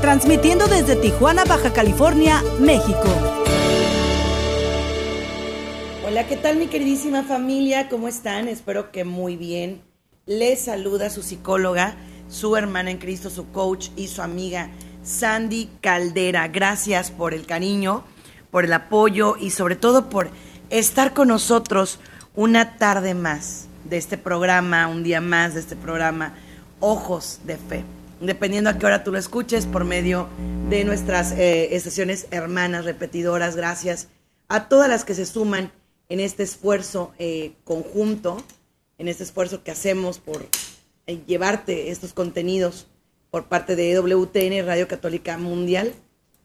transmitiendo desde Tijuana, Baja California, México. Hola, ¿qué tal mi queridísima familia? ¿Cómo están? Espero que muy bien. Les saluda su psicóloga, su hermana en Cristo, su coach y su amiga Sandy Caldera. Gracias por el cariño, por el apoyo y sobre todo por estar con nosotros una tarde más de este programa, un día más de este programa, Ojos de Fe. Dependiendo a qué hora tú lo escuches, por medio de nuestras eh, estaciones hermanas, repetidoras, gracias a todas las que se suman en este esfuerzo eh, conjunto, en este esfuerzo que hacemos por eh, llevarte estos contenidos por parte de WTN Radio Católica Mundial,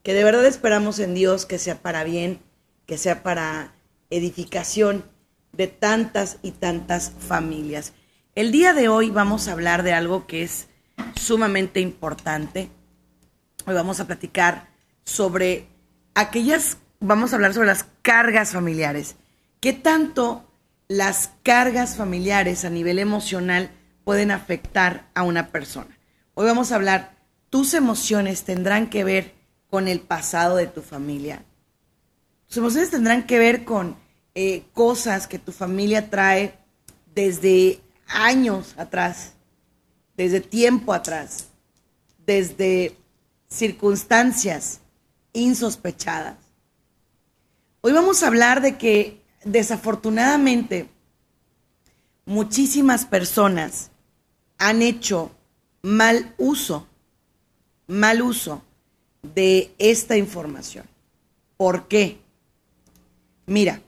que de verdad esperamos en Dios que sea para bien, que sea para edificación de tantas y tantas familias. El día de hoy vamos a hablar de algo que es sumamente importante. Hoy vamos a platicar sobre aquellas, vamos a hablar sobre las cargas familiares. ¿Qué tanto las cargas familiares a nivel emocional pueden afectar a una persona? Hoy vamos a hablar, tus emociones tendrán que ver con el pasado de tu familia. Tus emociones tendrán que ver con eh, cosas que tu familia trae desde años atrás, desde tiempo atrás, desde circunstancias insospechadas. Hoy vamos a hablar de que desafortunadamente muchísimas personas han hecho mal uso, mal uso de esta información. ¿Por qué? Mira,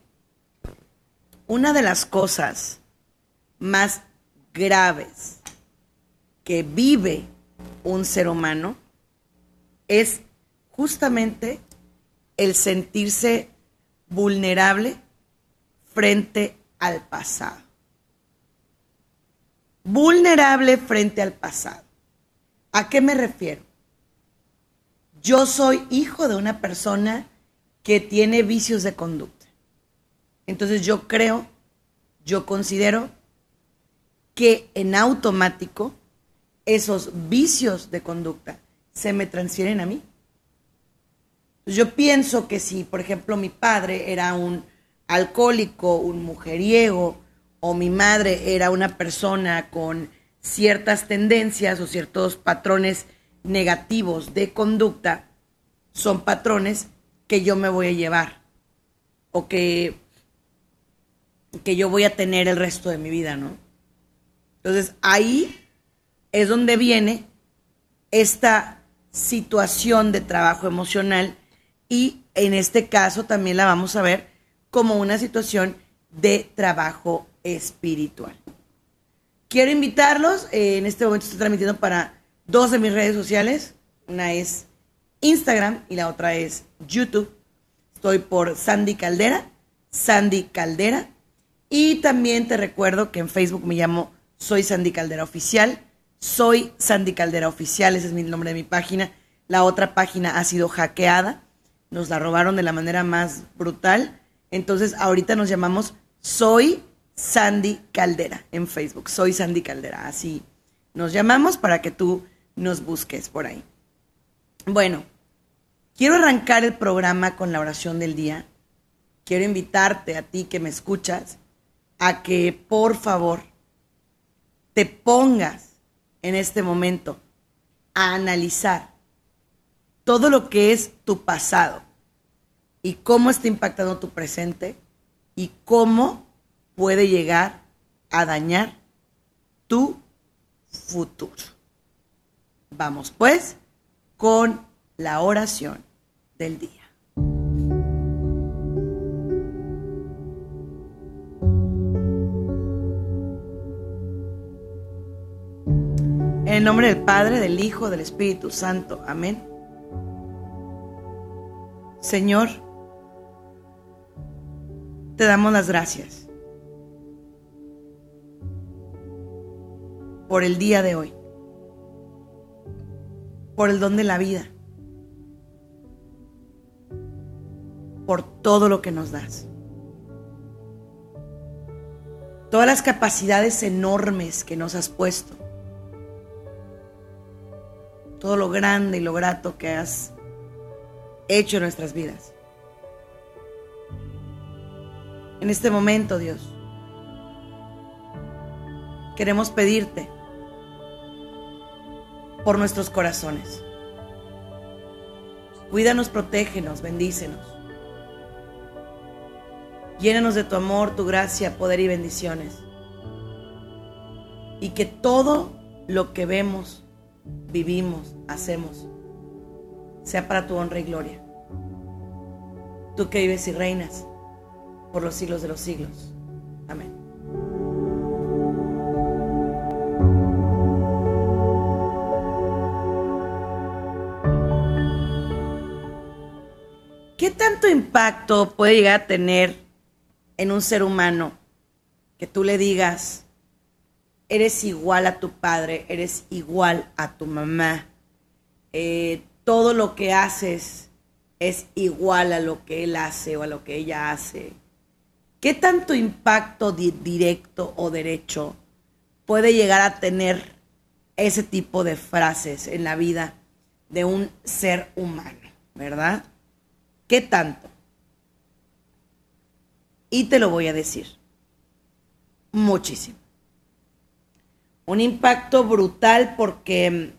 una de las cosas más graves que vive un ser humano es justamente el sentirse vulnerable frente al pasado. Vulnerable frente al pasado. ¿A qué me refiero? Yo soy hijo de una persona que tiene vicios de conducta. Entonces yo creo, yo considero que en automático esos vicios de conducta se me transfieren a mí. Yo pienso que si, por ejemplo, mi padre era un alcohólico, un mujeriego, o mi madre era una persona con ciertas tendencias o ciertos patrones negativos de conducta, son patrones que yo me voy a llevar o que que yo voy a tener el resto de mi vida, ¿no? Entonces ahí es donde viene esta situación de trabajo emocional y en este caso también la vamos a ver como una situación de trabajo espiritual. Quiero invitarlos, eh, en este momento estoy transmitiendo para dos de mis redes sociales, una es Instagram y la otra es YouTube. Estoy por Sandy Caldera, Sandy Caldera, y también te recuerdo que en Facebook me llamo Soy Sandy Caldera Oficial. Soy Sandy Caldera Oficial, ese es el nombre de mi página. La otra página ha sido hackeada. Nos la robaron de la manera más brutal. Entonces ahorita nos llamamos Soy Sandy Caldera en Facebook. Soy Sandy Caldera. Así nos llamamos para que tú nos busques por ahí. Bueno, quiero arrancar el programa con la oración del día. Quiero invitarte a ti que me escuchas a que por favor te pongas en este momento a analizar todo lo que es tu pasado y cómo está impactando tu presente y cómo puede llegar a dañar tu futuro. Vamos pues con la oración del día. En el nombre del Padre, del Hijo, del Espíritu Santo. Amén. Señor, te damos las gracias por el día de hoy, por el don de la vida, por todo lo que nos das. Todas las capacidades enormes que nos has puesto. Todo lo grande y lo grato que has hecho en nuestras vidas. En este momento, Dios, queremos pedirte por nuestros corazones. Cuídanos, protégenos, bendícenos. Llénanos de tu amor, tu gracia, poder y bendiciones. Y que todo lo que vemos, vivimos, hacemos, sea para tu honra y gloria. Tú que vives y reinas por los siglos de los siglos. Amén. ¿Qué tanto impacto puede llegar a tener en un ser humano que tú le digas, eres igual a tu padre, eres igual a tu mamá, eh, todo lo que haces es igual a lo que él hace o a lo que ella hace. ¿Qué tanto impacto directo o derecho puede llegar a tener ese tipo de frases en la vida de un ser humano, verdad? ¿Qué tanto? Y te lo voy a decir. Muchísimo. Un impacto brutal porque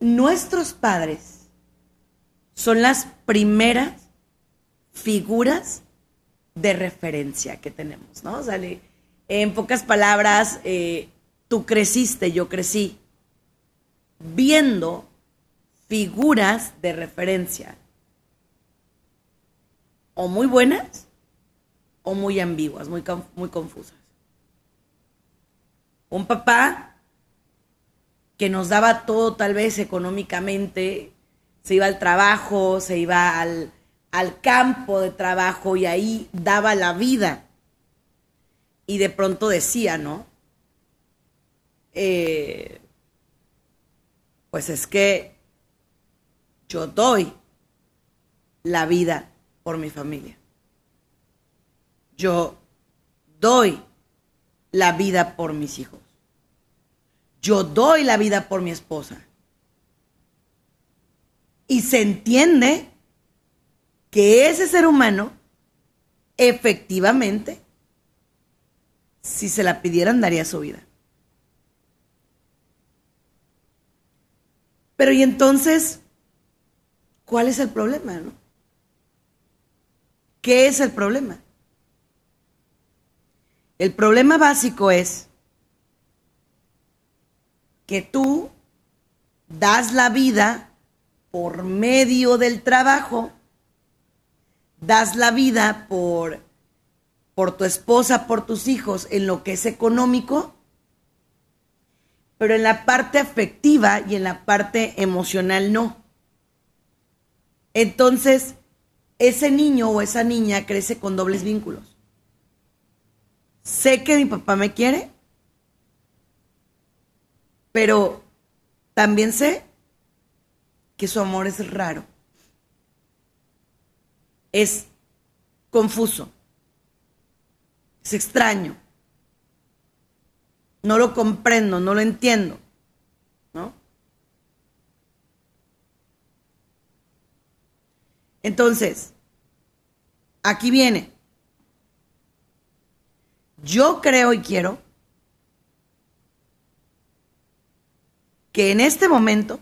nuestros padres son las primeras figuras de referencia que tenemos, ¿no? O sea, en pocas palabras, eh, tú creciste, yo crecí, viendo figuras de referencia o muy buenas o muy ambiguas, muy, muy confusas. Un papá que nos daba todo tal vez económicamente, se iba al trabajo, se iba al, al campo de trabajo y ahí daba la vida. Y de pronto decía, ¿no? Eh, pues es que yo doy la vida por mi familia. Yo doy la vida por mis hijos. Yo doy la vida por mi esposa. Y se entiende que ese ser humano, efectivamente, si se la pidieran, daría su vida. Pero y entonces, ¿cuál es el problema? No? ¿Qué es el problema? El problema básico es que tú das la vida por medio del trabajo, das la vida por, por tu esposa, por tus hijos, en lo que es económico, pero en la parte afectiva y en la parte emocional no. Entonces, ese niño o esa niña crece con dobles vínculos. Sé que mi papá me quiere, pero también sé que su amor es raro. Es confuso. Es extraño. No lo comprendo, no lo entiendo. ¿No? Entonces, aquí viene. Yo creo y quiero que en este momento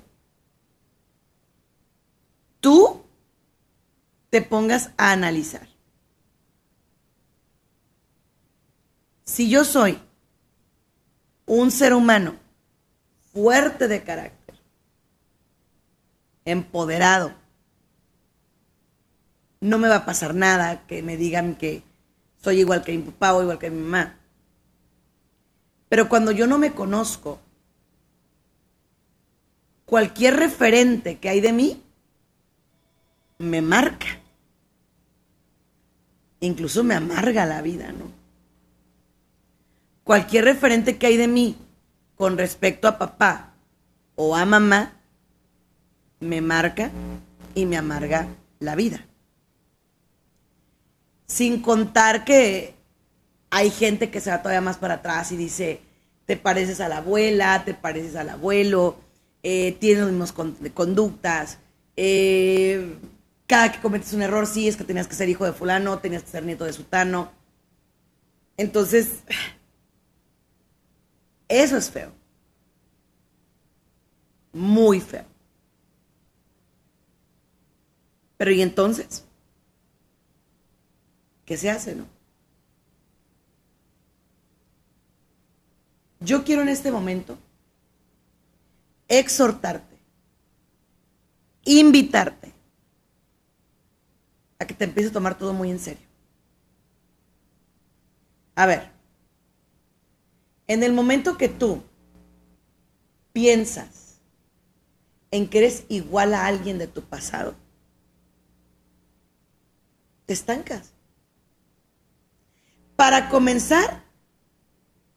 tú te pongas a analizar. Si yo soy un ser humano fuerte de carácter, empoderado, no me va a pasar nada que me digan que soy igual que mi papá o igual que mi mamá. Pero cuando yo no me conozco, cualquier referente que hay de mí me marca. Incluso me amarga la vida, ¿no? Cualquier referente que hay de mí con respecto a papá o a mamá, me marca y me amarga la vida. Sin contar que hay gente que se va todavía más para atrás y dice, te pareces a la abuela, te pareces al abuelo, eh, tienes las mismas conductas, eh, cada que cometes un error, sí, es que tenías que ser hijo de fulano, tenías que ser nieto de sutano. Entonces, eso es feo. Muy feo. Pero ¿y entonces? ¿Qué se hace, no? Yo quiero en este momento exhortarte, invitarte a que te empieces a tomar todo muy en serio. A ver, en el momento que tú piensas en que eres igual a alguien de tu pasado, te estancas. Para comenzar,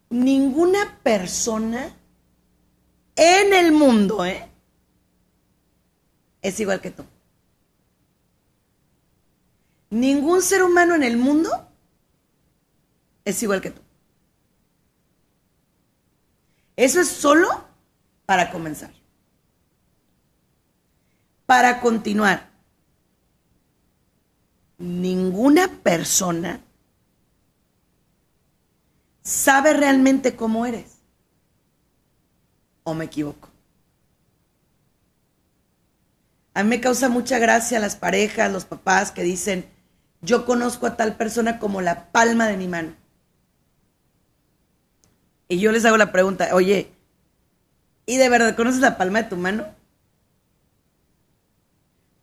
ninguna persona en el mundo ¿eh? es igual que tú. Ningún ser humano en el mundo es igual que tú. Eso es solo para comenzar. Para continuar, ninguna persona sabe realmente cómo eres. ¿O me equivoco? A mí me causa mucha gracia las parejas, los papás que dicen, yo conozco a tal persona como la palma de mi mano. Y yo les hago la pregunta, oye, ¿y de verdad conoces la palma de tu mano?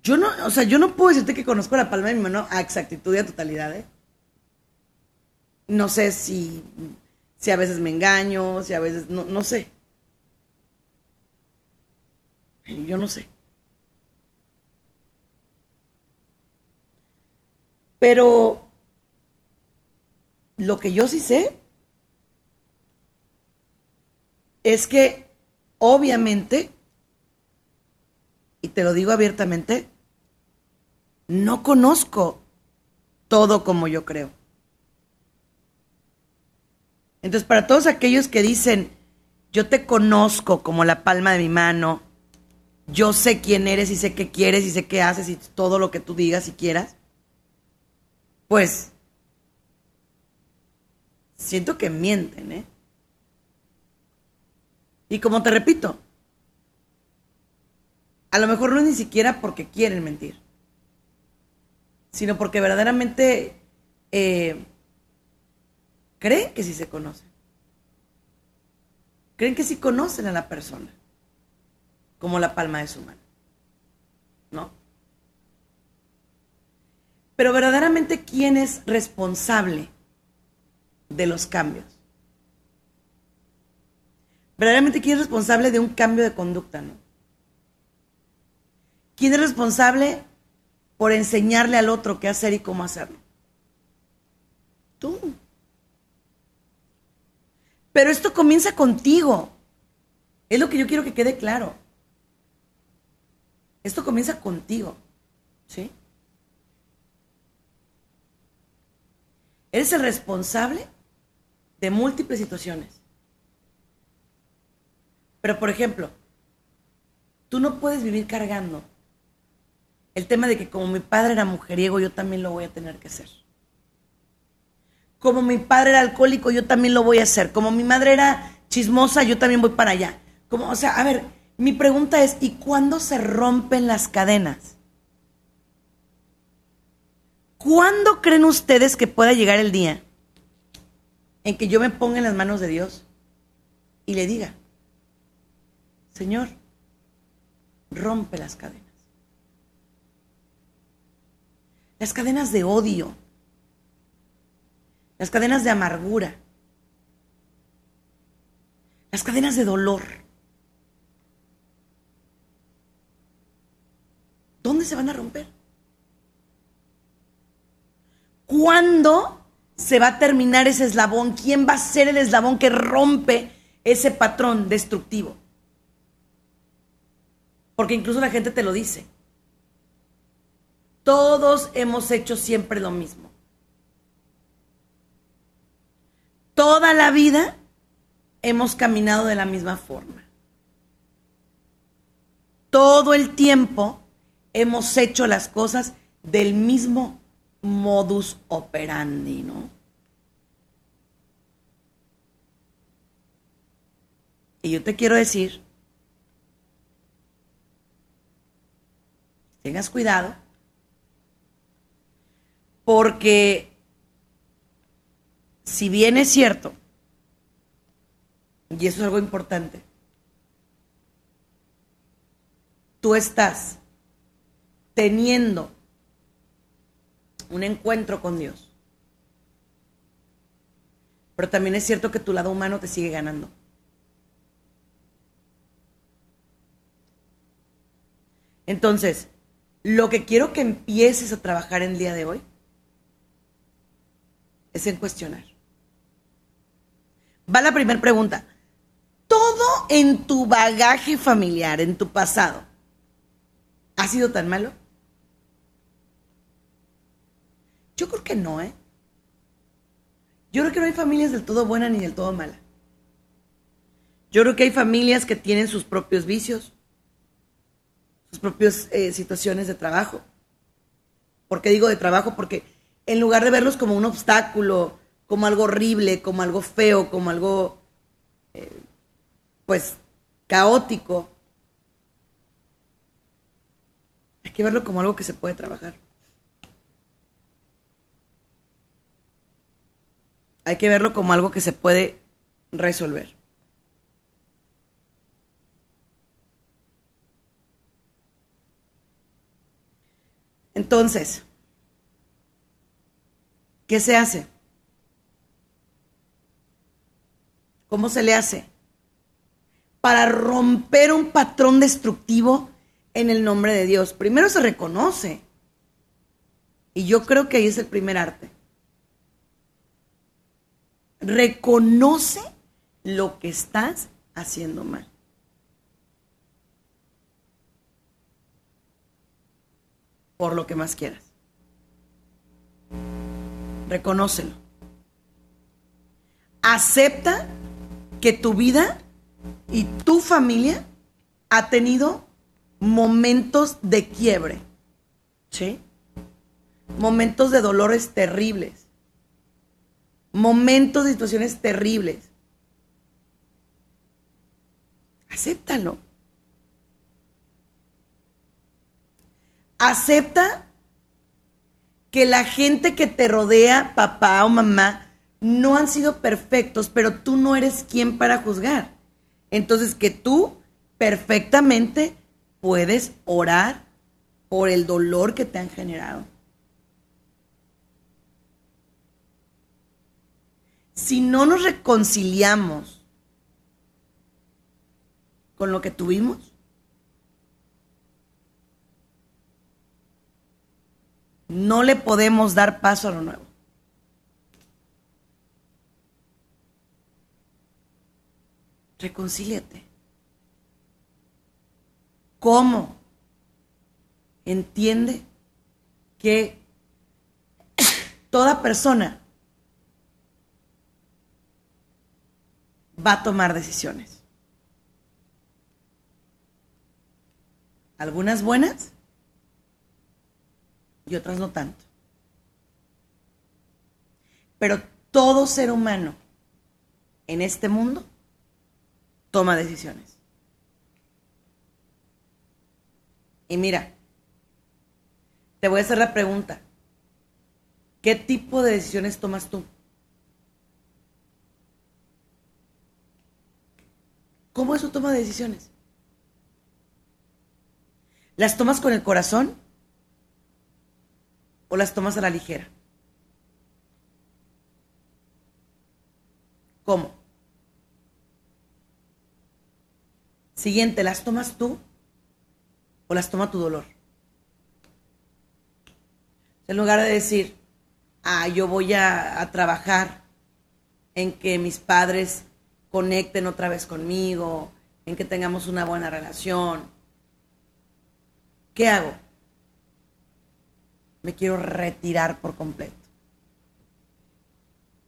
Yo no, o sea, yo no puedo decirte que conozco la palma de mi mano a exactitud y a totalidad, ¿eh? No sé si, si a veces me engaño, si a veces, no, no sé. Yo no sé. Pero lo que yo sí sé es que obviamente, y te lo digo abiertamente, no conozco todo como yo creo. Entonces, para todos aquellos que dicen, yo te conozco como la palma de mi mano, yo sé quién eres y sé qué quieres y sé qué haces y todo lo que tú digas y quieras, pues siento que mienten, ¿eh? Y como te repito, a lo mejor no es ni siquiera porque quieren mentir, sino porque verdaderamente eh, creen que sí se conocen. Creen que sí conocen a la persona, como la palma de su mano. ¿No? Pero verdaderamente, ¿quién es responsable de los cambios? Verdaderamente, ¿quién es responsable de un cambio de conducta? ¿no? ¿Quién es responsable por enseñarle al otro qué hacer y cómo hacerlo? Tú. Pero esto comienza contigo. Es lo que yo quiero que quede claro. Esto comienza contigo. ¿Sí? Eres el responsable de múltiples situaciones. Pero, por ejemplo, tú no puedes vivir cargando el tema de que como mi padre era mujeriego, yo también lo voy a tener que hacer. Como mi padre era alcohólico, yo también lo voy a hacer. Como mi madre era chismosa, yo también voy para allá. Como, o sea, a ver, mi pregunta es, ¿y cuándo se rompen las cadenas? ¿Cuándo creen ustedes que pueda llegar el día en que yo me ponga en las manos de Dios y le diga, Señor, rompe las cadenas? Las cadenas de odio, las cadenas de amargura, las cadenas de dolor. ¿Dónde se van a romper? ¿Cuándo se va a terminar ese eslabón? ¿Quién va a ser el eslabón que rompe ese patrón destructivo? Porque incluso la gente te lo dice. Todos hemos hecho siempre lo mismo. Toda la vida hemos caminado de la misma forma. Todo el tiempo hemos hecho las cosas del mismo modus operandi, ¿no? Y yo te quiero decir, tengas cuidado, porque si bien es cierto, y eso es algo importante, tú estás teniendo un encuentro con Dios. Pero también es cierto que tu lado humano te sigue ganando. Entonces, lo que quiero que empieces a trabajar el día de hoy es en cuestionar. Va la primera pregunta. ¿Todo en tu bagaje familiar, en tu pasado, ha sido tan malo? Yo creo que no, ¿eh? Yo creo que no hay familias del todo buena ni del todo mala. Yo creo que hay familias que tienen sus propios vicios, sus propias eh, situaciones de trabajo. ¿Por qué digo de trabajo? Porque en lugar de verlos como un obstáculo, como algo horrible, como algo feo, como algo, eh, pues, caótico, hay que verlo como algo que se puede trabajar. Hay que verlo como algo que se puede resolver. Entonces, ¿qué se hace? ¿Cómo se le hace? Para romper un patrón destructivo en el nombre de Dios. Primero se reconoce. Y yo creo que ahí es el primer arte reconoce lo que estás haciendo mal. Por lo que más quieras. Reconócelo. Acepta que tu vida y tu familia ha tenido momentos de quiebre. ¿Sí? Momentos de dolores terribles momentos situaciones terribles. Acéptalo. Acepta que la gente que te rodea, papá o mamá, no han sido perfectos, pero tú no eres quien para juzgar. Entonces que tú perfectamente puedes orar por el dolor que te han generado. Si no nos reconciliamos con lo que tuvimos, no le podemos dar paso a lo nuevo. Reconcíliate. ¿Cómo? Entiende que toda persona va a tomar decisiones. Algunas buenas y otras no tanto. Pero todo ser humano en este mundo toma decisiones. Y mira, te voy a hacer la pregunta. ¿Qué tipo de decisiones tomas tú? ¿Cómo es su toma de decisiones? ¿Las tomas con el corazón o las tomas a la ligera? ¿Cómo? Siguiente, ¿las tomas tú o las toma tu dolor? En lugar de decir, a yo voy a trabajar en que mis padres conecten otra vez conmigo, en que tengamos una buena relación. ¿Qué hago? Me quiero retirar por completo.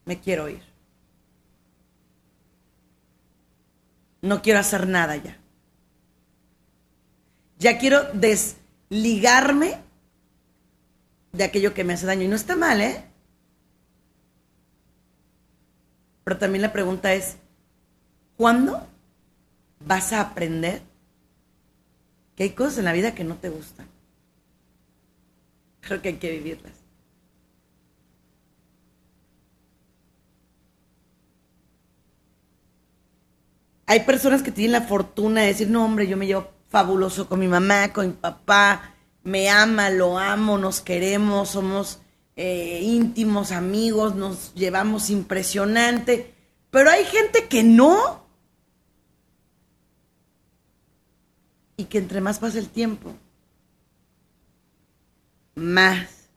Me quiero ir. No quiero hacer nada ya. Ya quiero desligarme de aquello que me hace daño. Y no está mal, ¿eh? Pero también la pregunta es, ¿cuándo vas a aprender que hay cosas en la vida que no te gustan? Creo que hay que vivirlas. Hay personas que tienen la fortuna de decir, no, hombre, yo me llevo fabuloso con mi mamá, con mi papá, me ama, lo amo, nos queremos, somos eh, íntimos amigos, nos llevamos impresionante, pero hay gente que no. Y que entre más pasa el tiempo, más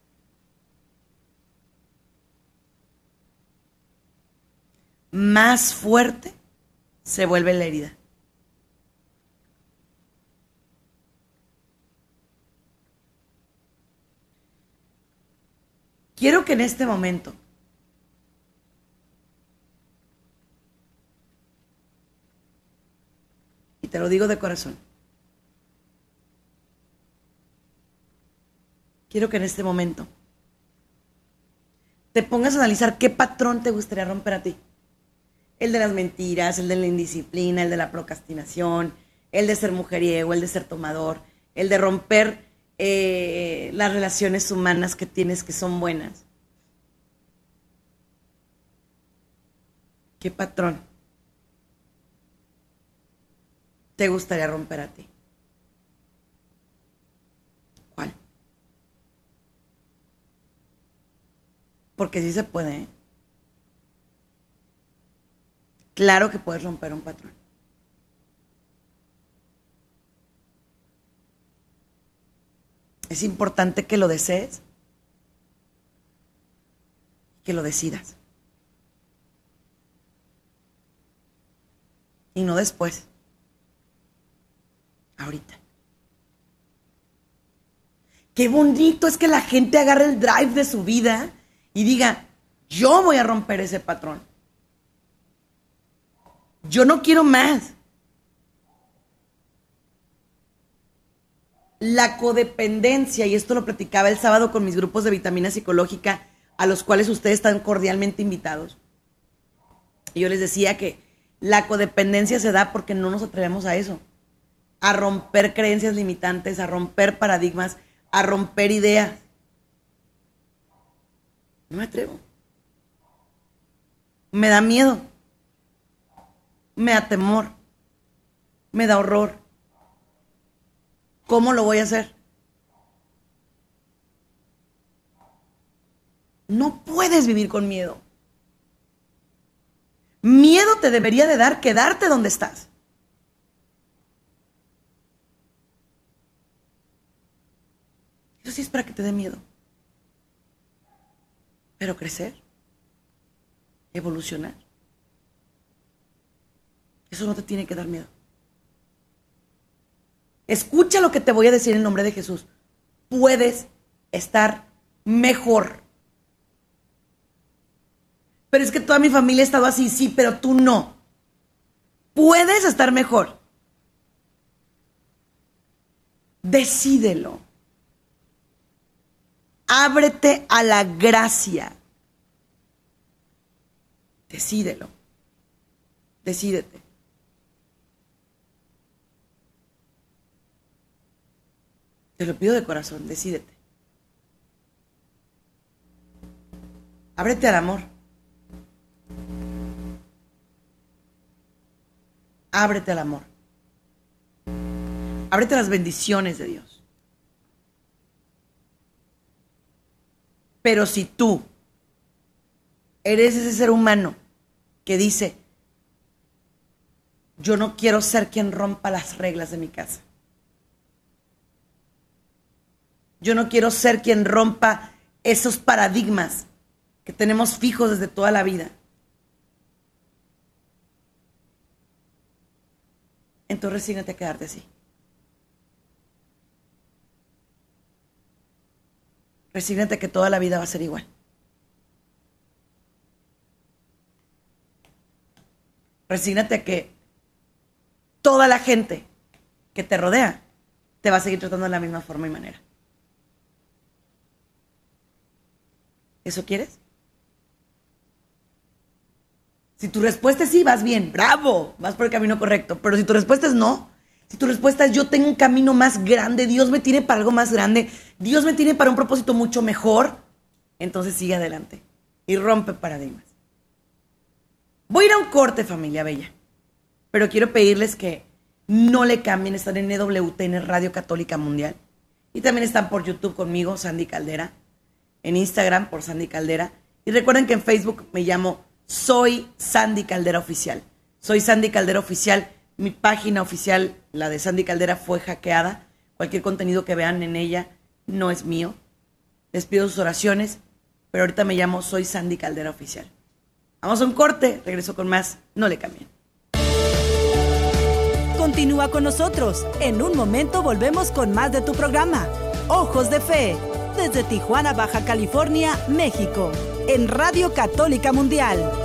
más fuerte se vuelve la herida. Quiero que en este momento y te lo digo de corazón, quiero que en este momento te pongas a analizar qué patrón te gustaría romper a ti. El de las mentiras, el de la indisciplina, el de la procrastinación, el de ser mujeriego, el de ser tomador, el de romper eh, las relaciones humanas que tienes que son buenas. ¿Qué patrón te gustaría romper a ti? ¿Cuál? Porque sí se puede. ¿eh? Claro que puedes romper un patrón. Es importante que lo desees, que lo decidas. Y no después. Ahorita. Qué bonito es que la gente agarre el drive de su vida y diga, yo voy a romper ese patrón. Yo no quiero más. La codependencia, y esto lo platicaba el sábado con mis grupos de vitamina psicológica, a los cuales ustedes están cordialmente invitados. Y yo les decía que la codependencia se da porque no nos atrevemos a eso, a romper creencias limitantes, a romper paradigmas, a romper ideas. Me atrevo. Me da miedo. Me da temor. Me da horror. ¿Cómo lo voy a hacer? No puedes vivir con miedo. Miedo te debería de dar quedarte donde estás. Eso sí es para que te dé miedo. Pero crecer, evolucionar, eso no te tiene que dar miedo. Escucha lo que te voy a decir en nombre de Jesús. Puedes estar mejor. Pero es que toda mi familia ha estado así, sí, pero tú no. Puedes estar mejor. Decídelo. Ábrete a la gracia. Decídelo. Decídete. Te lo pido de corazón, decídete. Ábrete al amor. Ábrete al amor. Ábrete a las bendiciones de Dios. Pero si tú eres ese ser humano que dice, yo no quiero ser quien rompa las reglas de mi casa. Yo no quiero ser quien rompa esos paradigmas que tenemos fijos desde toda la vida. Entonces resígnate a quedarte así. Resígnate que toda la vida va a ser igual. Resígnate que toda la gente que te rodea te va a seguir tratando de la misma forma y manera. ¿Eso quieres? Si tu respuesta es sí, vas bien, bravo, vas por el camino correcto. Pero si tu respuesta es no, si tu respuesta es yo tengo un camino más grande, Dios me tiene para algo más grande, Dios me tiene para un propósito mucho mejor, entonces sigue adelante y rompe paradigmas. Voy a ir a un corte, familia bella, pero quiero pedirles que no le cambien, están en EWTN Radio Católica Mundial y también están por YouTube conmigo, Sandy Caldera, en Instagram por Sandy Caldera y recuerden que en Facebook me llamo soy Sandy Caldera Oficial. Soy Sandy Caldera Oficial. Mi página oficial, la de Sandy Caldera, fue hackeada. Cualquier contenido que vean en ella no es mío. Les pido sus oraciones, pero ahorita me llamo Soy Sandy Caldera Oficial. Vamos a un corte, regreso con más. No le cambien. Continúa con nosotros. En un momento volvemos con más de tu programa. Ojos de Fe, desde Tijuana, Baja California, México en Radio Católica Mundial.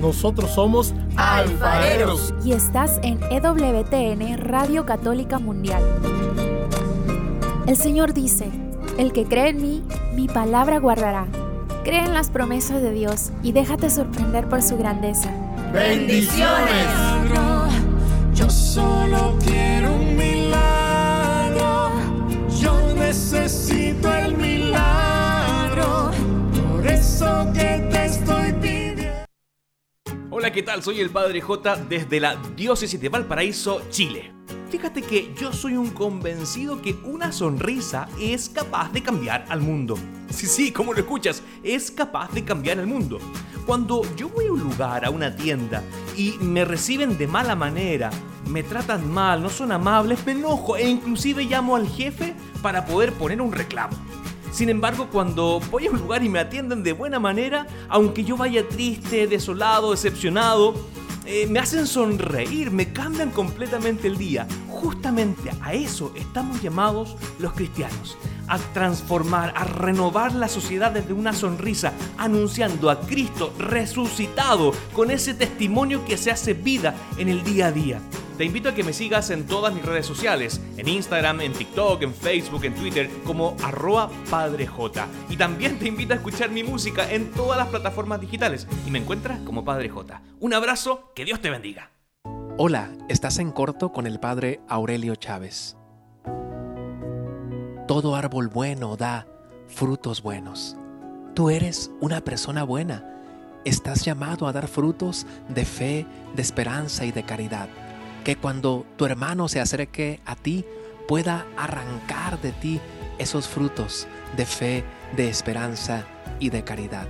nosotros somos alfareros. Y estás en EWTN Radio Católica Mundial. El Señor dice, el que cree en mí, mi palabra guardará. Cree en las promesas de Dios y déjate sorprender por su grandeza. Bendiciones. Yo solo quiero un milagro. Yo necesito el milagro. Por eso que. Hola, ¿qué tal? Soy el Padre J desde la Diócesis de Valparaíso, Chile. Fíjate que yo soy un convencido que una sonrisa es capaz de cambiar al mundo. Sí, sí, como lo escuchas, es capaz de cambiar el mundo. Cuando yo voy a un lugar, a una tienda, y me reciben de mala manera, me tratan mal, no son amables, me enojo e inclusive llamo al jefe para poder poner un reclamo. Sin embargo, cuando voy a un lugar y me atienden de buena manera, aunque yo vaya triste, desolado, decepcionado, eh, me hacen sonreír, me cambian completamente el día. Justamente a eso estamos llamados los cristianos, a transformar, a renovar la sociedad desde una sonrisa, anunciando a Cristo resucitado con ese testimonio que se hace vida en el día a día. Te invito a que me sigas en todas mis redes sociales, en Instagram, en TikTok, en Facebook, en Twitter, como arroba padrej. Y también te invito a escuchar mi música en todas las plataformas digitales y me encuentras como Padre J. Un abrazo, que Dios te bendiga. Hola, estás en corto con el Padre Aurelio Chávez. Todo árbol bueno da frutos buenos. Tú eres una persona buena. Estás llamado a dar frutos de fe, de esperanza y de caridad que cuando tu hermano se acerque a ti pueda arrancar de ti esos frutos de fe, de esperanza y de caridad.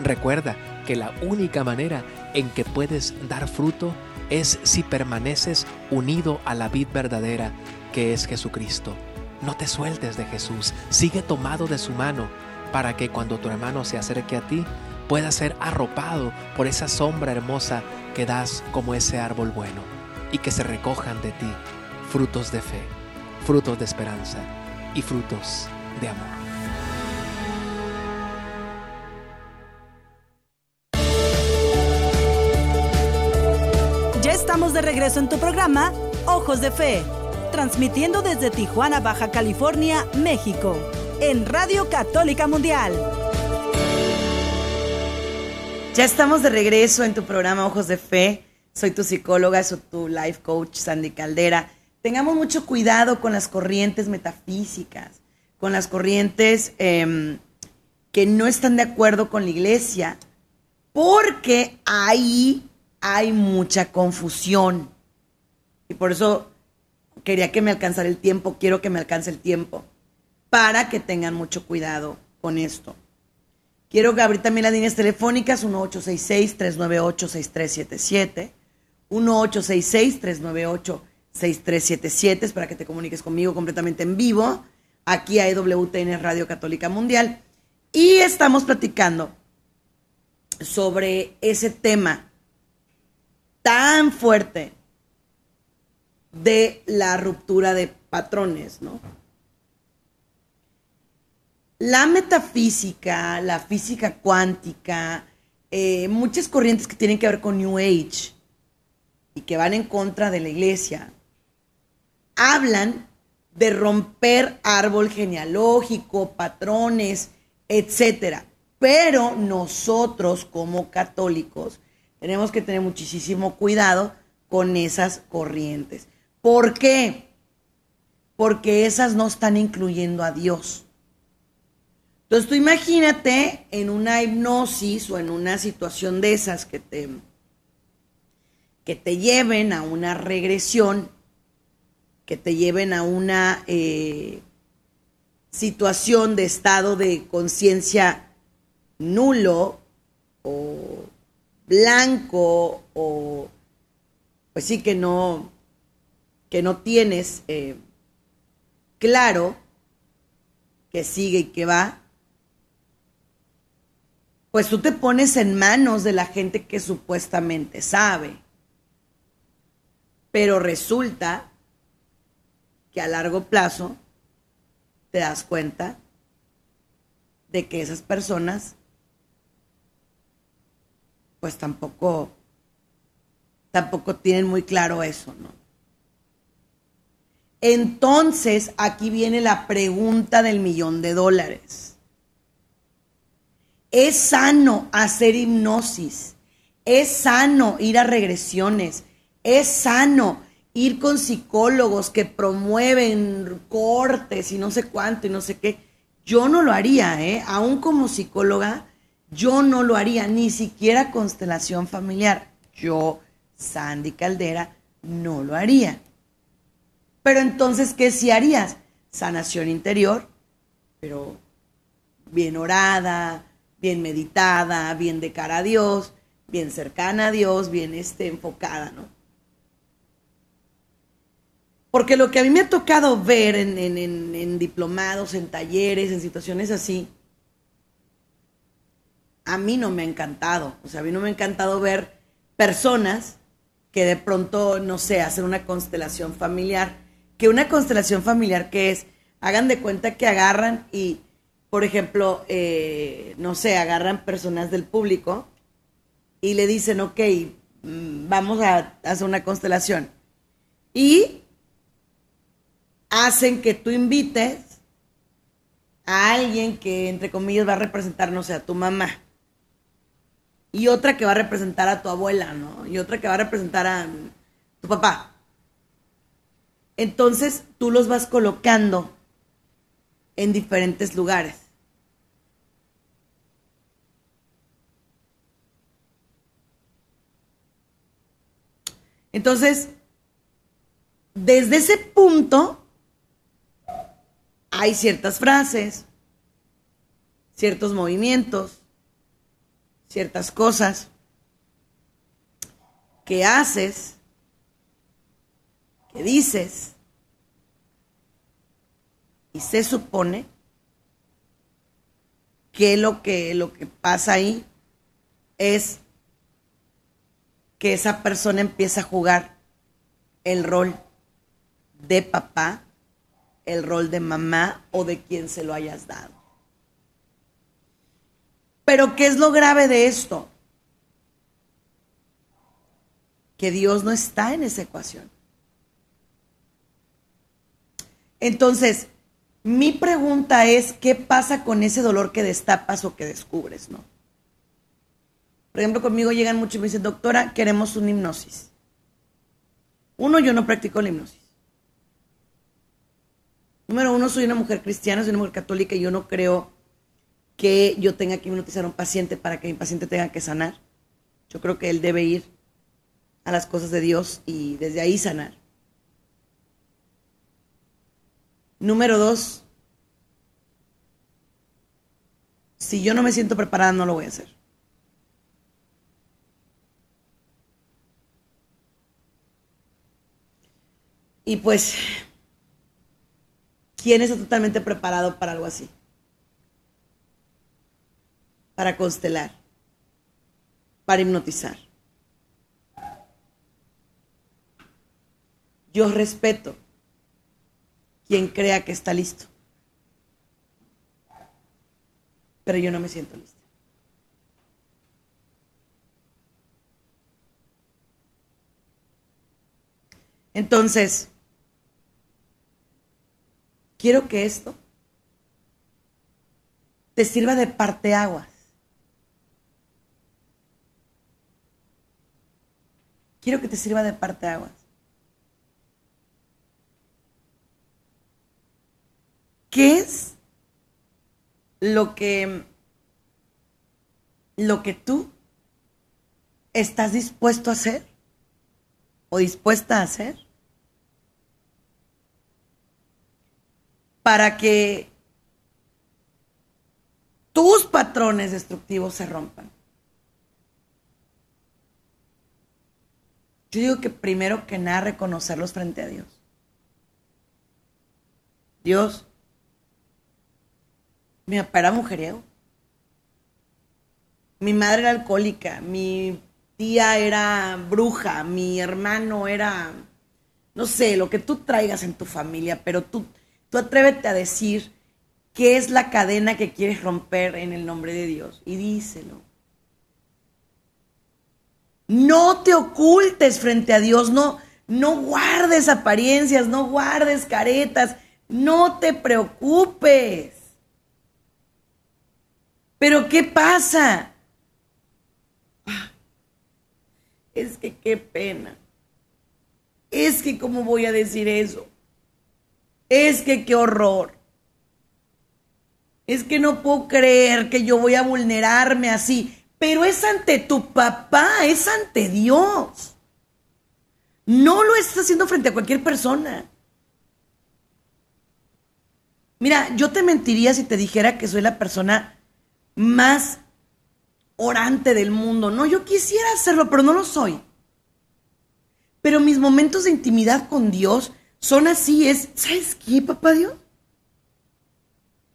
Recuerda que la única manera en que puedes dar fruto es si permaneces unido a la vid verdadera que es Jesucristo. No te sueltes de Jesús, sigue tomado de su mano para que cuando tu hermano se acerque a ti pueda ser arropado por esa sombra hermosa que das como ese árbol bueno y que se recojan de ti frutos de fe, frutos de esperanza y frutos de amor. Ya estamos de regreso en tu programa Ojos de Fe, transmitiendo desde Tijuana, Baja California, México, en Radio Católica Mundial. Ya estamos de regreso en tu programa Ojos de Fe. Soy tu psicóloga, soy tu life coach Sandy Caldera. tengamos mucho cuidado con las corrientes metafísicas, con las corrientes em, que no están de acuerdo con la iglesia, porque ahí hay mucha confusión. Y por eso quería que me alcanzara el tiempo, quiero que me alcance el tiempo, para que tengan mucho cuidado con esto. Quiero que abrir también las líneas telefónicas 1866-398-6377, 1866-398-6377, es para que te comuniques conmigo completamente en vivo, aquí a EWTN Radio Católica Mundial. Y estamos platicando sobre ese tema tan fuerte de la ruptura de patrones, ¿no? La metafísica, la física cuántica, eh, muchas corrientes que tienen que ver con New Age y que van en contra de la iglesia, hablan de romper árbol genealógico, patrones, etcétera. Pero nosotros como católicos tenemos que tener muchísimo cuidado con esas corrientes. ¿Por qué? Porque esas no están incluyendo a Dios. Entonces tú imagínate en una hipnosis o en una situación de esas que te, que te lleven a una regresión, que te lleven a una eh, situación de estado de conciencia nulo o blanco o pues sí que no que no tienes eh, claro que sigue y que va, pues tú te pones en manos de la gente que supuestamente sabe. Pero resulta que a largo plazo te das cuenta de que esas personas pues tampoco tampoco tienen muy claro eso, ¿no? Entonces, aquí viene la pregunta del millón de dólares. ¿Es sano hacer hipnosis? ¿Es sano ir a regresiones? ¿Es sano ir con psicólogos que promueven cortes y no sé cuánto y no sé qué? Yo no lo haría, ¿eh? Aún como psicóloga, yo no lo haría, ni siquiera constelación familiar. Yo, Sandy Caldera, no lo haría. Pero entonces, ¿qué sí harías? Sanación interior, pero bien orada, bien meditada, bien de cara a Dios, bien cercana a Dios, bien este, enfocada, ¿no? Porque lo que a mí me ha tocado ver en, en diplomados, en talleres, en situaciones así, a mí no me ha encantado. O sea, a mí no me ha encantado ver personas que de pronto, no sé, hacen una constelación familiar que una constelación familiar que es, hagan de cuenta que agarran y, por ejemplo, eh, no sé, agarran personas del público y le dicen, ok, mm, vamos a hacer una constelación. Y hacen que tú invites a alguien que, entre comillas, va a representar, no sé, a tu mamá. Y otra que va a representar a tu abuela, ¿no? Y otra que va a representar a tu papá. Entonces tú los vas colocando en diferentes lugares. Entonces, desde ese punto, hay ciertas frases, ciertos movimientos, ciertas cosas que haces que dices y se supone que lo que lo que pasa ahí es que esa persona empieza a jugar el rol de papá, el rol de mamá o de quien se lo hayas dado. Pero ¿qué es lo grave de esto? Que Dios no está en esa ecuación. Entonces, mi pregunta es, ¿qué pasa con ese dolor que destapas o que descubres, no? Por ejemplo, conmigo llegan muchos y me dicen, doctora, queremos una hipnosis. Uno, yo no practico la hipnosis. Número uno, soy una mujer cristiana, soy una mujer católica y yo no creo que yo tenga que hipnotizar a un paciente para que mi paciente tenga que sanar. Yo creo que él debe ir a las cosas de Dios y desde ahí sanar. Número dos, si yo no me siento preparada, no lo voy a hacer. Y pues, ¿quién está totalmente preparado para algo así? Para constelar, para hipnotizar. Yo respeto quien crea que está listo. Pero yo no me siento lista. Entonces, quiero que esto te sirva de parteaguas. Quiero que te sirva de parteaguas. ¿Qué es lo que lo que tú estás dispuesto a hacer o dispuesta a hacer para que tus patrones destructivos se rompan. Yo digo que primero que nada reconocerlos frente a Dios. Dios, mi papá era mujeriego. Mi madre era alcohólica, mi tía era bruja, mi hermano era, no sé, lo que tú traigas en tu familia, pero tú, tú atrévete a decir qué es la cadena que quieres romper en el nombre de Dios y díselo. No te ocultes frente a Dios, no, no guardes apariencias, no guardes caretas, no te preocupes. Pero ¿qué pasa? Es que qué pena. Es que cómo voy a decir eso. Es que qué horror. Es que no puedo creer que yo voy a vulnerarme así. Pero es ante tu papá, es ante Dios. No lo estás haciendo frente a cualquier persona. Mira, yo te mentiría si te dijera que soy la persona más orante del mundo. No, yo quisiera hacerlo, pero no lo soy. Pero mis momentos de intimidad con Dios son así, es, ¿sabes qué, papá Dios?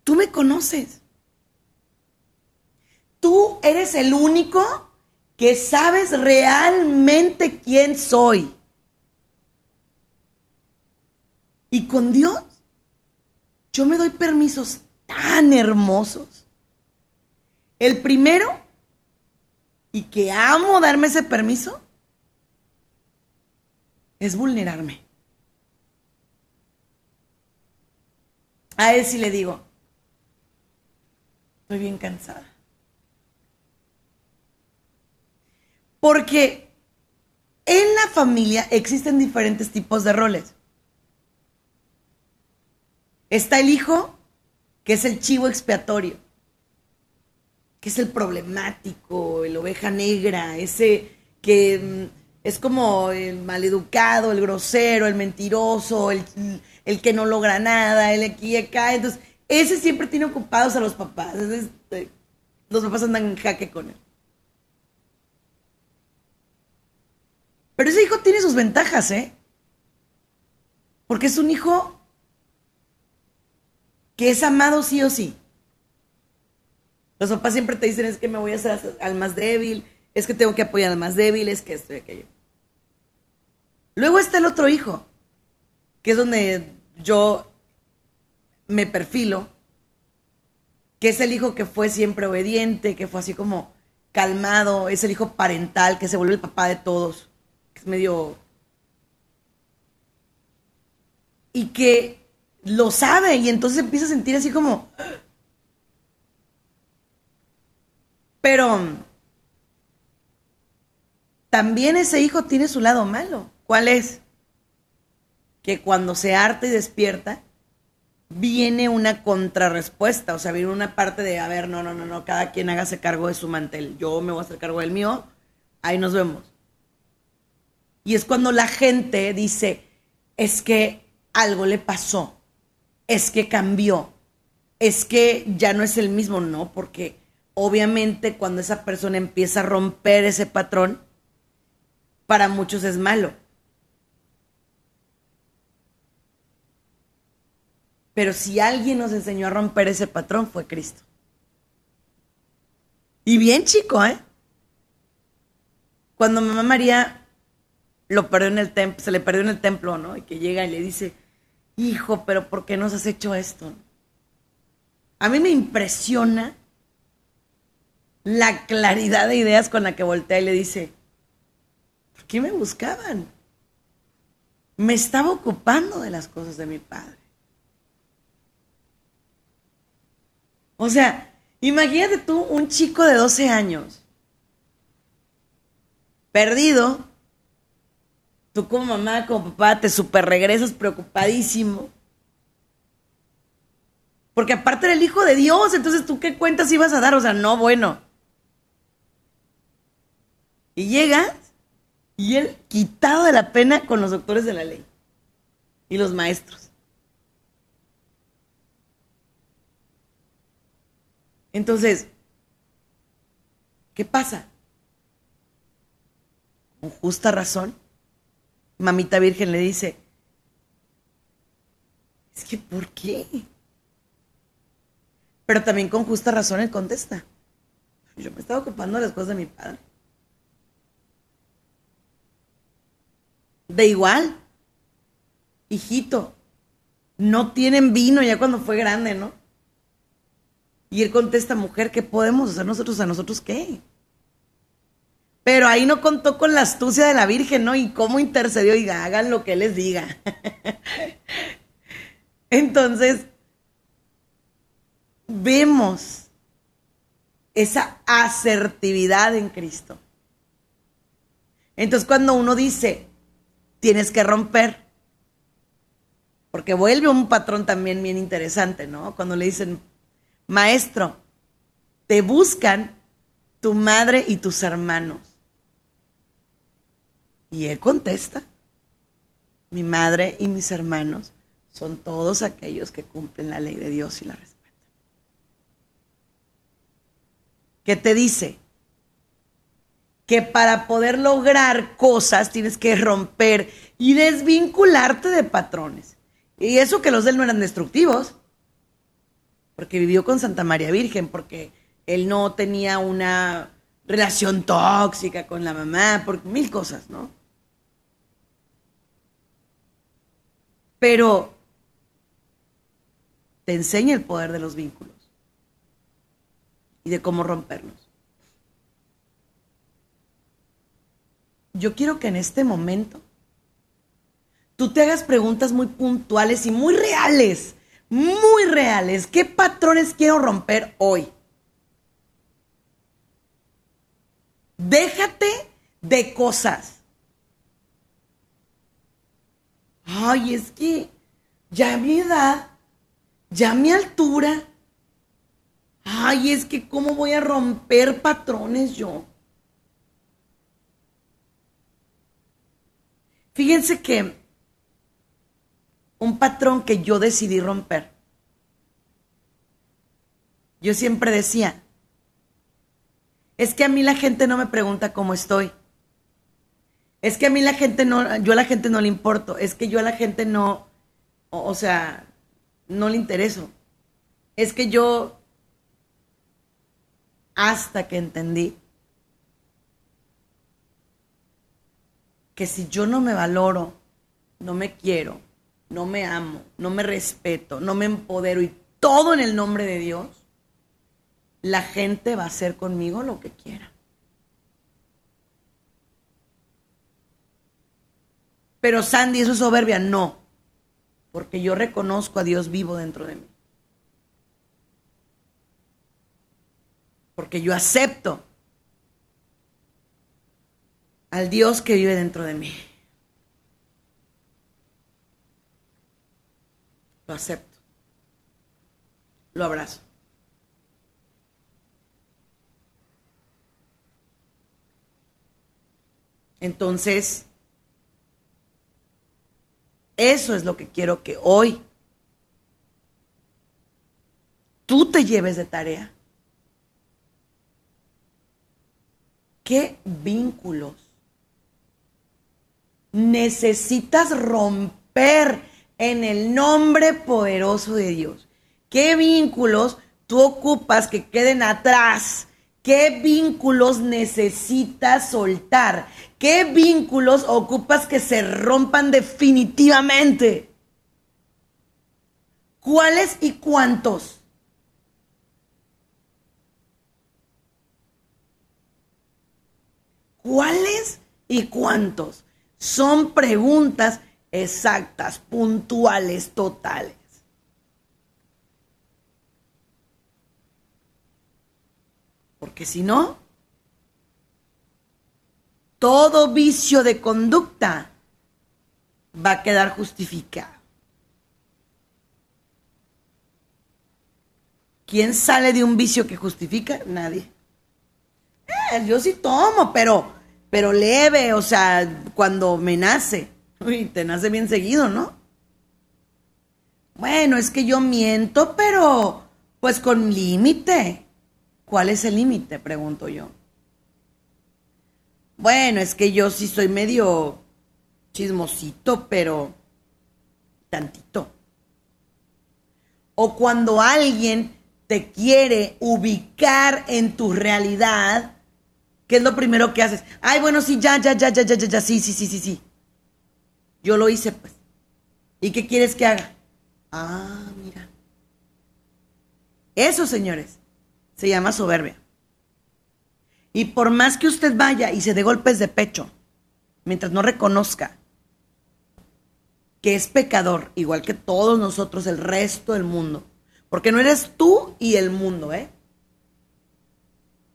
Tú me conoces. Tú eres el único que sabes realmente quién soy. Y con Dios, yo me doy permisos tan hermosos el primero, y que amo darme ese permiso, es vulnerarme. A él sí le digo, estoy bien cansada. Porque en la familia existen diferentes tipos de roles. Está el hijo, que es el chivo expiatorio que es el problemático, el oveja negra, ese que mm, es como el maleducado, el grosero, el mentiroso, el, que no logra nada, el aquí y acá. Entonces, ese siempre tiene ocupados a los papás. Este, los papás andan en jaque con él. Pero ese hijo tiene sus ventajas, ¿eh? Porque es un hijo que es amado sí o sí. Los papás siempre te dicen es que me voy a hacer al más débil, es que tengo que apoyar al más débil, es que esto y aquello. Luego está el otro hijo, que es donde yo me perfilo, que es el hijo que fue siempre obediente, que fue así como calmado, es el hijo parental, que se vuelve el papá de todos, que es medio... Y que lo sabe y entonces empieza a sentir así como, Pero también ese hijo tiene su lado malo. ¿Cuál es? Que cuando se harta y despierta, viene una contrarrespuesta, o sea, viene una parte de, a ver, no, no, no, no, cada quien hágase cargo de su mantel, yo me voy a hacer cargo del mío, ahí nos vemos. Y es cuando la gente dice, es que algo le pasó, es que cambió, es que ya no es el mismo, no, porque obviamente cuando esa persona empieza a romper ese patrón, para muchos es malo. Pero si alguien nos enseñó a romper ese patrón fue Cristo. Y bien chico, ¿eh? Cuando mamá María lo perdió en el templo, se le perdió en el templo, ¿no? Y que llega y le dice, hijo, pero ¿por qué nos has hecho esto? A mí me impresiona la claridad de ideas con la que voltea y le dice, ¿por qué me buscaban? Me estaba ocupando de las cosas de mi padre. O sea, imagínate tú un chico de 12 años, perdido, tú como mamá, como papá, te super regresas preocupadísimo. Porque aparte era el hijo de Dios, entonces tú qué cuentas ibas a dar, o sea, no, bueno. Y llegas y él quitado de la pena con los doctores de la ley y los maestros. Entonces, ¿qué pasa? Con justa razón, mamita virgen le dice, es que ¿por qué? Pero también con justa razón él contesta, yo me estaba ocupando de las cosas de mi padre. De igual, hijito, no tienen vino ya cuando fue grande, ¿no? Y él contesta, mujer, ¿qué podemos hacer nosotros? ¿A nosotros qué? Pero ahí no contó con la astucia de la Virgen, ¿no? Y cómo intercedió y hagan lo que él les diga. Entonces, vemos esa asertividad en Cristo. Entonces, cuando uno dice, tienes que romper, porque vuelve un patrón también bien interesante, ¿no? Cuando le dicen, Maestro, te buscan tu madre y tus hermanos. Y él contesta, mi madre y mis hermanos son todos aquellos que cumplen la ley de Dios y la respetan. ¿Qué te dice? Que para poder lograr cosas tienes que romper y desvincularte de patrones. Y eso que los de él no eran destructivos porque vivió con Santa María Virgen, porque él no tenía una relación tóxica con la mamá, por mil cosas, ¿no? Pero te enseña el poder de los vínculos y de cómo romperlos. Yo quiero que en este momento tú te hagas preguntas muy puntuales y muy reales muy reales. ¿Qué patrones quiero romper hoy? Déjate de cosas. Ay, es que ya mi edad, ya mi altura, ay, es que cómo voy a romper patrones yo. Fíjense que un patrón que yo decidí romper. Yo siempre decía, es que a mí la gente no me pregunta cómo estoy. Es que a mí la gente no, yo a la gente no le importo. Es que yo a la gente no, o, sea, no le intereso. Es que yo, hasta que entendí que si yo no me valoro, no me quiero, no me amo, no me respeto, no me empodero y todo en el nombre de Dios, la gente va a hacer conmigo lo que quiera. Pero Sandy, eso es soberbia. No, porque yo reconozco a Dios vivo dentro de mí. Porque yo acepto al Dios que vive dentro de mí. Lo acepto. lo abrazo. Entonces, eso es lo que quiero que hoy tú te lleves de tarea. ¿Qué vínculos necesitas romper en el nombre poderoso de Dios? ¿Qué vínculos tú ocupas que queden atrás? ¿Qué vínculos necesitas soltar? ¿Qué vínculos ocupas que se rompan definitivamente? ¿Cuáles y cuántos? ¿Cuáles y cuántos? Son preguntas exactas, puntuales, totales. Porque si no, todo vicio de conducta va a quedar justificado. ¿Quién sale de un vicio que justifica? Nadie. Eh, yo sí tomo, pero, pero leve, o sea, cuando me nace. Uy, te nace bien seguido, ¿no? Bueno, es que yo miento, pero pues con límite. ¿Cuál es el límite? Pregunto yo. Bueno, es que yo sí soy medio chismosito, pero tantito. O cuando alguien te quiere ubicar en tu realidad, ¿qué es lo primero que haces? Ay, bueno, sí, ya, ya, ya, ya, ya, ya, ya, sí, sí, sí, sí, sí. Yo lo hice, pues. ¿Y qué quieres que haga? Ah, mira. Eso, señores, se llama soberbia. Y por más que usted vaya y se dé golpes de pecho, mientras no reconozca que es pecador, igual que todos nosotros, el resto del mundo, porque no eres tú y el mundo, ¿eh?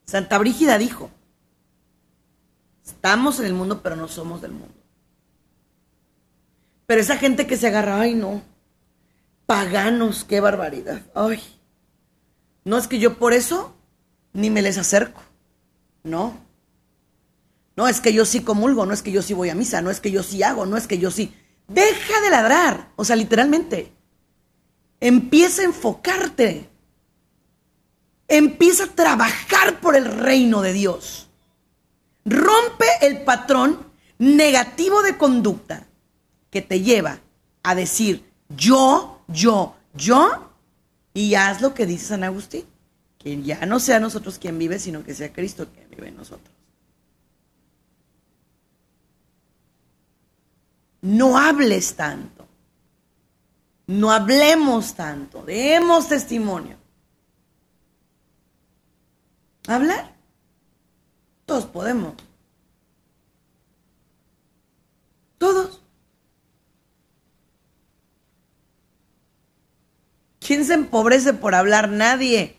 Santa Brígida dijo, estamos en el mundo, pero no somos del mundo. Pero esa gente que se agarra, ay no, paganos, qué barbaridad, ay. No es que yo por eso ni me les acerco. No. No es que yo sí comulgo, no es que yo sí voy a misa, no es que yo sí hago, no es que yo sí. Deja de ladrar, o sea, literalmente. Empieza a enfocarte. Empieza a trabajar por el reino de Dios. Rompe el patrón negativo de conducta que te lleva a decir yo, yo, yo, y haz lo que dice San Agustín que ya no sea nosotros quien vive, sino que sea Cristo quien vive en nosotros. No hables tanto. No hablemos tanto. Demos testimonio. ¿Hablar? Todos podemos. Todos. ¿Quién se empobrece por hablar? Nadie.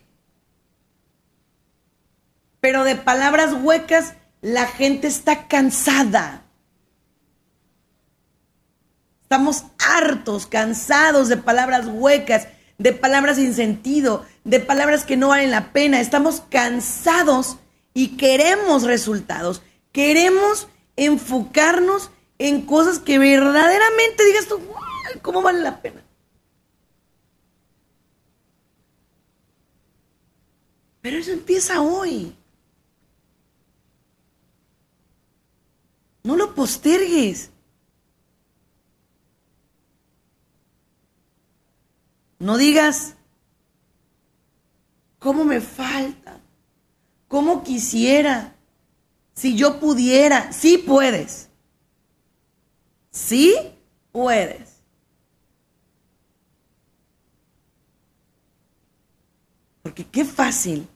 Pero de palabras huecas la gente está cansada. Estamos hartos, cansados de palabras huecas, de palabras sin sentido, de palabras que no valen la pena. Estamos cansados y queremos resultados. Queremos enfocarnos en cosas que verdaderamente digas tú, ¿cómo vale la pena? Pero eso empieza hoy. No lo postergues. No digas, ¿cómo me falta? ¿Cómo quisiera? Si yo pudiera, sí puedes. Sí puedes. Porque qué fácil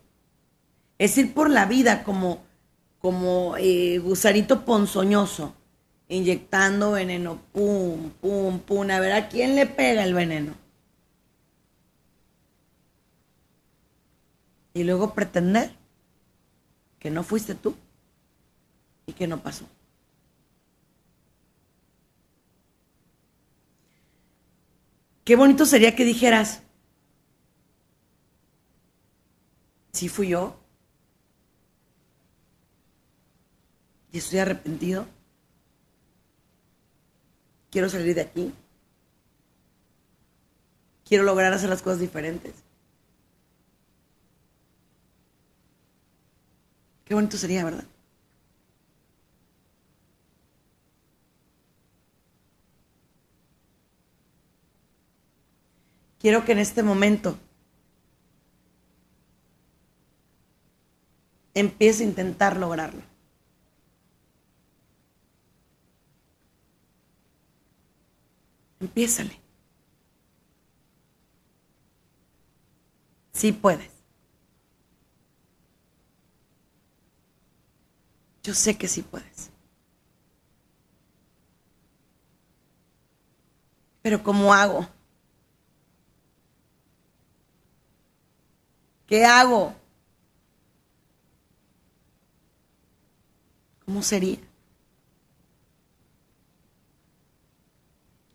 es ir por la vida como como eh, gusarito ponzoñoso, inyectando veneno, pum, pum, pum, a ver a quién le pega el veneno. Y luego pretender que no fuiste tú y que no pasó. Qué bonito sería que dijeras, Sí fui yo. Y estoy arrepentido. Quiero salir de aquí. Quiero lograr hacer las cosas diferentes. Qué bonito sería, ¿verdad? Quiero que en este momento empiece a intentar lograrlo. Empiézale. Sí puedes. Yo sé que sí puedes. Pero ¿cómo hago? ¿Qué hago? ¿Cómo sería?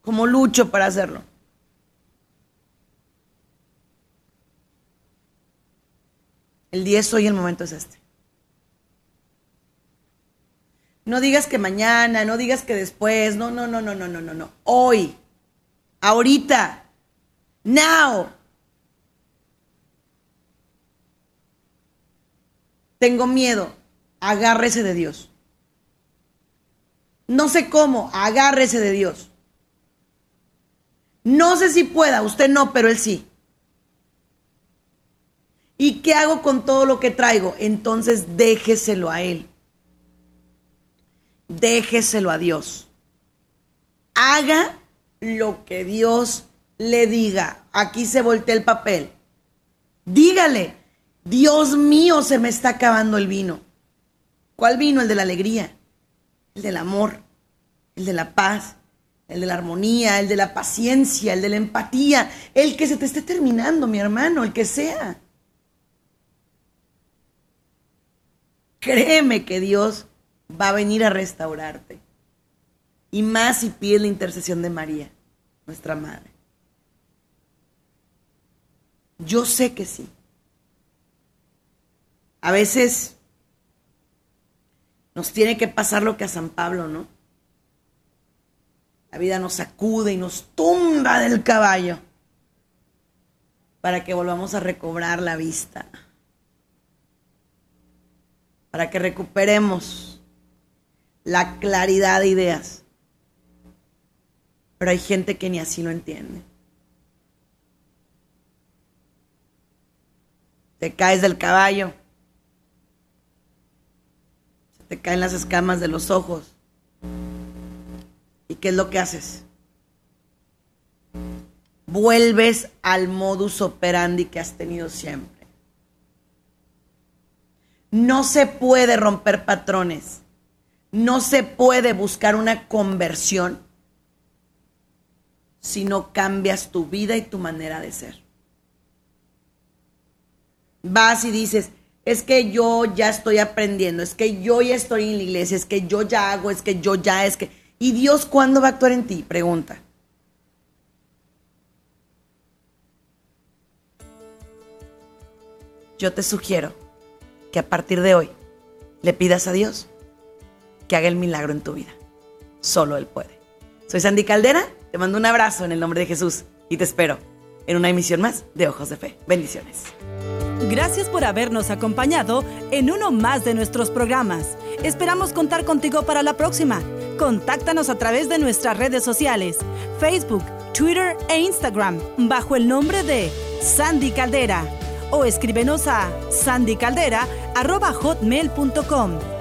¿Cómo lucho para hacerlo? El 10 hoy el momento es este. No digas que mañana, no digas que después, no, no, no, no, no, no, no, no. Hoy, ahorita, now. Tengo miedo, agárrese de Dios. No sé cómo, agárrese de Dios. No sé si pueda, usted no, pero él sí. ¿Y qué hago con todo lo que traigo? Entonces déjeselo a él. Déjeselo a Dios. Haga lo que Dios le diga. Aquí se voltea el papel. Dígale, Dios mío, se me está acabando el vino. ¿Cuál vino? El de la alegría, el del amor, el de la paz, el de la armonía, el de la paciencia, el de la empatía, el que se te esté terminando, mi hermano, el que sea. Créeme que Dios va a venir a restaurarte. Y más si pides la intercesión de María, nuestra madre. Yo sé que sí. A veces nos tiene que pasar lo que a San Pablo, ¿no? La vida nos sacude y nos tumba del caballo para que volvamos a recobrar la vista para que recuperemos la claridad de ideas. Pero hay gente que ni así lo entiende. Te caes del caballo. Se te caen las escamas de los ojos. ¿Y qué es lo que haces? Vuelves al modus operandi que has tenido siempre. No se puede romper patrones. No se puede buscar una conversión si no cambias tu vida y tu manera de ser. Vas y dices, es que yo ya estoy aprendiendo, es que yo ya estoy en la iglesia, es que yo ya hago, es que yo ya, es que... ¿Y Dios cuándo va a actuar en ti? Pregunta. Yo te sugiero que a partir de hoy le pidas a Dios que haga el milagro en tu vida. Solo Él puede. Soy Sandy Caldera, te mando un abrazo en el nombre de Jesús y te espero en una emisión más de Ojos de Fe. Bendiciones. Gracias por habernos acompañado en uno más de nuestros programas. Esperamos contar contigo para la próxima. Contáctanos a través de nuestras redes sociales, Facebook, Twitter e Instagram, bajo el nombre de Sandy Caldera o escríbenos a sandycaldera.hotmail.com.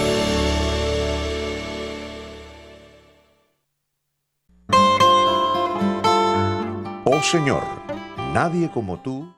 Señor, nadie como tú